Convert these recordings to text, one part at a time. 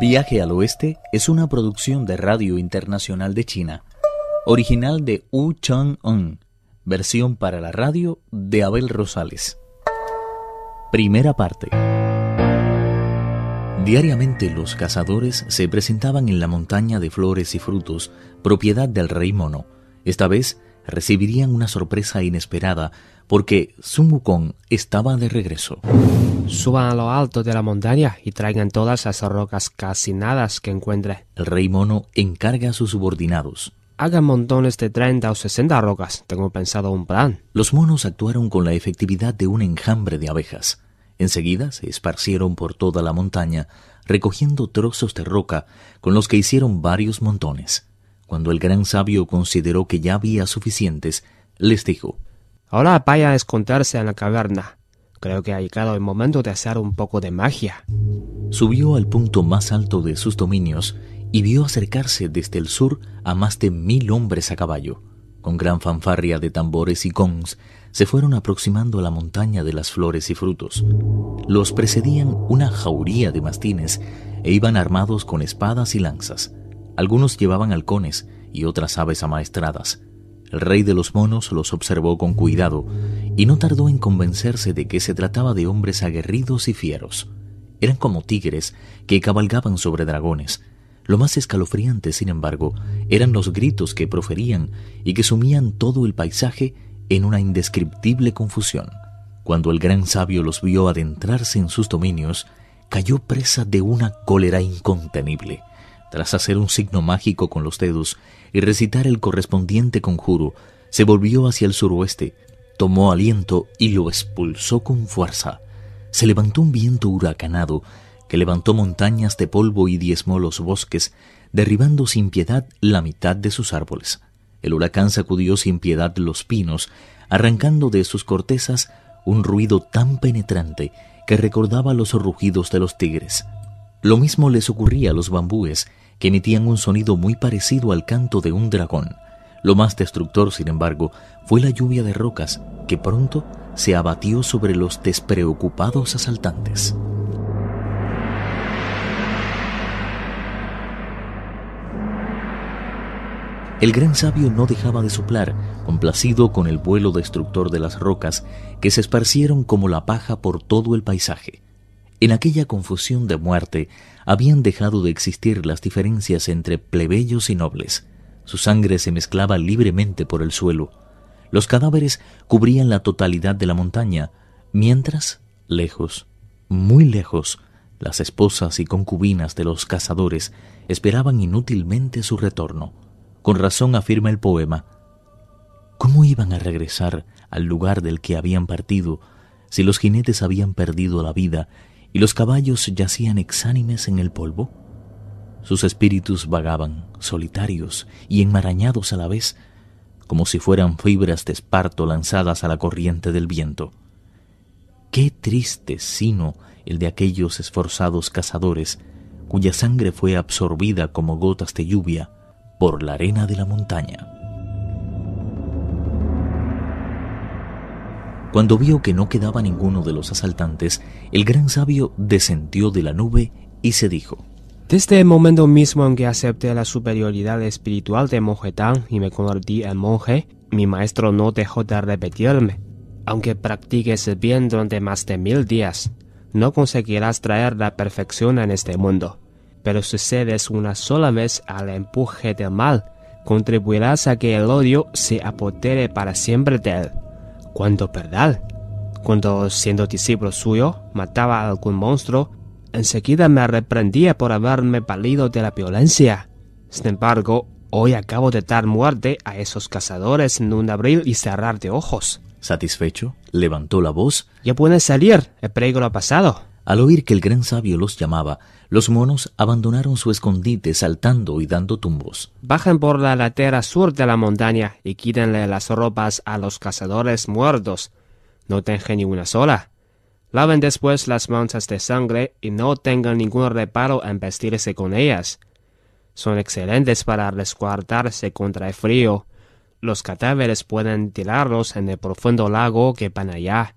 Viaje al Oeste es una producción de Radio Internacional de China, original de Wu Chang-un, versión para la radio de Abel Rosales. Primera parte. Diariamente los cazadores se presentaban en la montaña de flores y frutos, propiedad del rey mono. Esta vez recibirían una sorpresa inesperada porque Sun Wukong estaba de regreso. Suban a lo alto de la montaña y traigan todas las rocas calcinadas que encuentren. El rey mono encarga a sus subordinados. Hagan montones de 30 o 60 rocas. Tengo pensado un plan. Los monos actuaron con la efectividad de un enjambre de abejas. Enseguida se esparcieron por toda la montaña, recogiendo trozos de roca con los que hicieron varios montones. Cuando el gran sabio consideró que ya había suficientes, les dijo Ahora vaya a esconderse en la caverna. Creo que ha llegado el momento de hacer un poco de magia. Subió al punto más alto de sus dominios y vio acercarse desde el sur a más de mil hombres a caballo. Con gran fanfarria de tambores y gongs, se fueron aproximando a la montaña de las flores y frutos. Los precedían una jauría de mastines e iban armados con espadas y lanzas. Algunos llevaban halcones y otras aves amaestradas. El rey de los monos los observó con cuidado y no tardó en convencerse de que se trataba de hombres aguerridos y fieros. Eran como tigres que cabalgaban sobre dragones. Lo más escalofriante, sin embargo, eran los gritos que proferían y que sumían todo el paisaje en una indescriptible confusión. Cuando el gran sabio los vio adentrarse en sus dominios, cayó presa de una cólera incontenible. Tras hacer un signo mágico con los dedos y recitar el correspondiente conjuro, se volvió hacia el suroeste, tomó aliento y lo expulsó con fuerza. Se levantó un viento huracanado que levantó montañas de polvo y diezmó los bosques, derribando sin piedad la mitad de sus árboles. El huracán sacudió sin piedad los pinos, arrancando de sus cortezas un ruido tan penetrante que recordaba los rugidos de los tigres. Lo mismo les ocurría a los bambúes, que emitían un sonido muy parecido al canto de un dragón. Lo más destructor, sin embargo, fue la lluvia de rocas, que pronto se abatió sobre los despreocupados asaltantes. El gran sabio no dejaba de soplar, complacido con el vuelo destructor de las rocas que se esparcieron como la paja por todo el paisaje. En aquella confusión de muerte habían dejado de existir las diferencias entre plebeyos y nobles. Su sangre se mezclaba libremente por el suelo. Los cadáveres cubrían la totalidad de la montaña, mientras, lejos, muy lejos, las esposas y concubinas de los cazadores esperaban inútilmente su retorno. Con razón afirma el poema, ¿cómo iban a regresar al lugar del que habían partido si los jinetes habían perdido la vida y los caballos yacían exánimes en el polvo? Sus espíritus vagaban, solitarios y enmarañados a la vez, como si fueran fibras de esparto lanzadas a la corriente del viento. Qué triste sino el de aquellos esforzados cazadores, cuya sangre fue absorbida como gotas de lluvia por la arena de la montaña. Cuando vio que no quedaba ninguno de los asaltantes, el gran sabio descendió de la nube y se dijo, Desde el momento mismo en que acepté la superioridad espiritual de Monjetán y me convertí en monje, mi maestro no dejó de repetirme. Aunque practiques el bien durante más de mil días, no conseguirás traer la perfección en este mundo. Pero si cedes una sola vez al empuje del mal, contribuirás a que el odio se apodere para siempre de él. Cuando Perdal, cuando siendo discípulo suyo, mataba a algún monstruo, enseguida me reprendía por haberme valido de la violencia. Sin embargo, hoy acabo de dar muerte a esos cazadores en un abril y cerrar de ojos. Satisfecho, levantó la voz. Ya pueden salir, el peligro ha pasado. Al oír que el gran sabio los llamaba, los monos abandonaron su escondite saltando y dando tumbos. Bajen por la ladera sur de la montaña y quítenle las ropas a los cazadores muertos. No tengan ni una sola. Laven después las manchas de sangre y no tengan ningún reparo en vestirse con ellas. Son excelentes para resguardarse contra el frío. Los cadáveres pueden tirarlos en el profundo lago que van allá.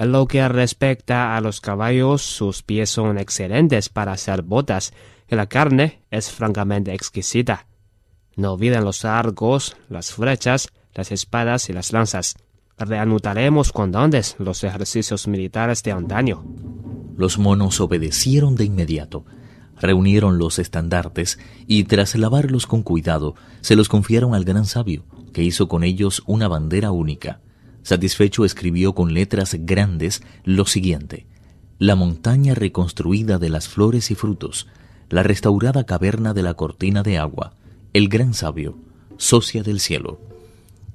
En lo que respecta a los caballos, sus pies son excelentes para hacer botas y la carne es francamente exquisita. No olviden los arcos, las flechas, las espadas y las lanzas. Reanudaremos cuando antes los ejercicios militares de antaño. Los monos obedecieron de inmediato. Reunieron los estandartes y tras lavarlos con cuidado, se los confiaron al gran sabio, que hizo con ellos una bandera única. Satisfecho escribió con letras grandes lo siguiente. La montaña reconstruida de las flores y frutos, la restaurada caverna de la cortina de agua, el gran sabio, socia del cielo.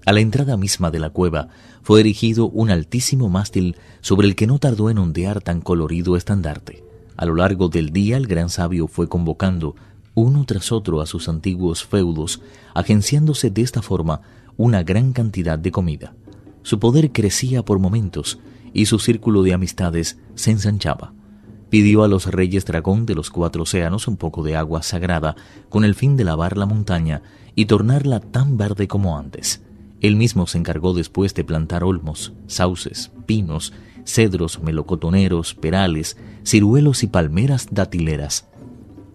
A la entrada misma de la cueva fue erigido un altísimo mástil sobre el que no tardó en ondear tan colorido estandarte. A lo largo del día el gran sabio fue convocando uno tras otro a sus antiguos feudos, agenciándose de esta forma una gran cantidad de comida. Su poder crecía por momentos y su círculo de amistades se ensanchaba. Pidió a los reyes dragón de los cuatro océanos un poco de agua sagrada con el fin de lavar la montaña y tornarla tan verde como antes. Él mismo se encargó después de plantar olmos, sauces, pinos, cedros, melocotoneros, perales, ciruelos y palmeras datileras.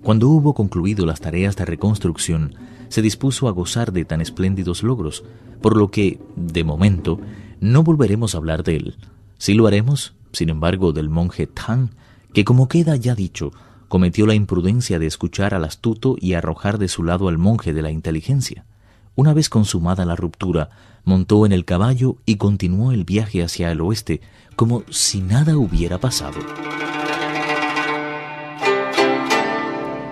Cuando hubo concluido las tareas de reconstrucción, se dispuso a gozar de tan espléndidos logros, por lo que, de momento, no volveremos a hablar de él. Sí lo haremos, sin embargo, del monje Tang, que como queda ya dicho, cometió la imprudencia de escuchar al astuto y arrojar de su lado al monje de la inteligencia. Una vez consumada la ruptura, montó en el caballo y continuó el viaje hacia el oeste, como si nada hubiera pasado.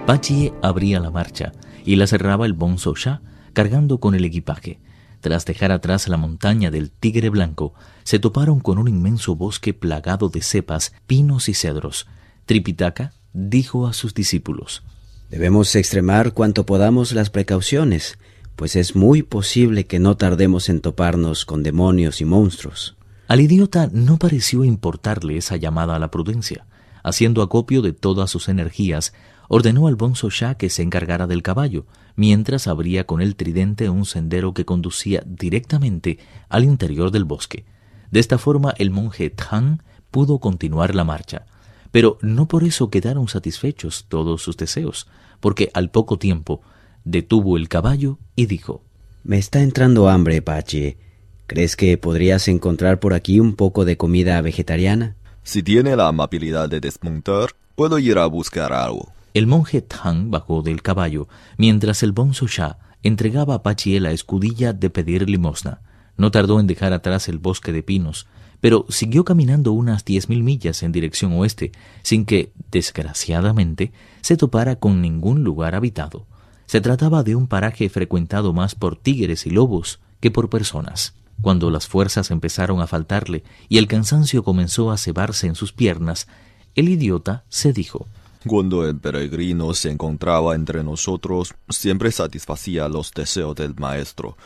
Pachie abría la marcha y la cerraba el Bonzo Sha, cargando con el equipaje. Tras dejar atrás la montaña del Tigre Blanco, se toparon con un inmenso bosque plagado de cepas, pinos y cedros. Tripitaka dijo a sus discípulos, Debemos extremar cuanto podamos las precauciones, pues es muy posible que no tardemos en toparnos con demonios y monstruos. Al idiota no pareció importarle esa llamada a la prudencia. Haciendo acopio de todas sus energías, ordenó al bonzo Shah que se encargara del caballo, mientras abría con el tridente un sendero que conducía directamente al interior del bosque. De esta forma el monje Tang pudo continuar la marcha. Pero no por eso quedaron satisfechos todos sus deseos, porque al poco tiempo detuvo el caballo y dijo Me está entrando hambre, Pache. ¿Crees que podrías encontrar por aquí un poco de comida vegetariana? Si tiene la amabilidad de desmontar, puedo ir a buscar algo. El monje Tang bajó del caballo, mientras el bonzo Sha entregaba a Pachié la escudilla de pedir limosna. No tardó en dejar atrás el bosque de pinos, pero siguió caminando unas diez mil millas en dirección oeste, sin que, desgraciadamente, se topara con ningún lugar habitado. Se trataba de un paraje frecuentado más por tigres y lobos que por personas. Cuando las fuerzas empezaron a faltarle y el cansancio comenzó a cebarse en sus piernas, el idiota se dijo cuando el peregrino se encontraba entre nosotros, siempre satisfacía los deseos del maestro.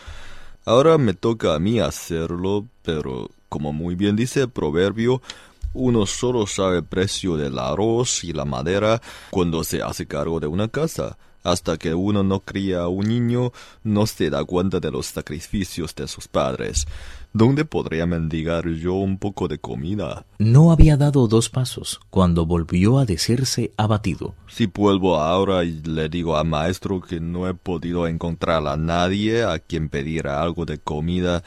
Ahora me toca a mí hacerlo, pero como muy bien dice el proverbio, uno solo sabe el precio del arroz y la madera cuando se hace cargo de una casa. Hasta que uno no cría a un niño, no se da cuenta de los sacrificios de sus padres. ¿Dónde podría mendigar yo un poco de comida? No había dado dos pasos cuando volvió a decirse abatido. Si vuelvo ahora y le digo al maestro que no he podido encontrar a nadie a quien pedir algo de comida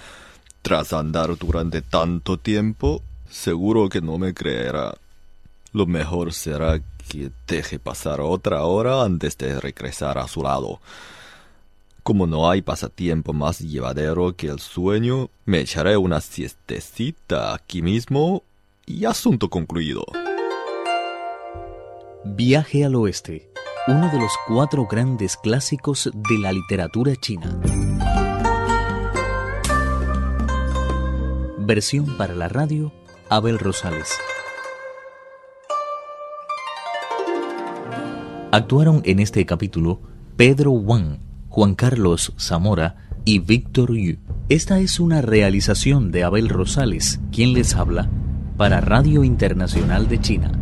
tras andar durante tanto tiempo, seguro que no me creerá. Lo mejor será deje pasar otra hora antes de regresar a su lado. Como no hay pasatiempo más llevadero que el sueño, me echaré una siestecita aquí mismo y asunto concluido. Viaje al oeste, uno de los cuatro grandes clásicos de la literatura china. Versión para la radio, Abel Rosales. Actuaron en este capítulo Pedro Wang, Juan Carlos Zamora y Víctor Yu. Esta es una realización de Abel Rosales, quien les habla, para Radio Internacional de China.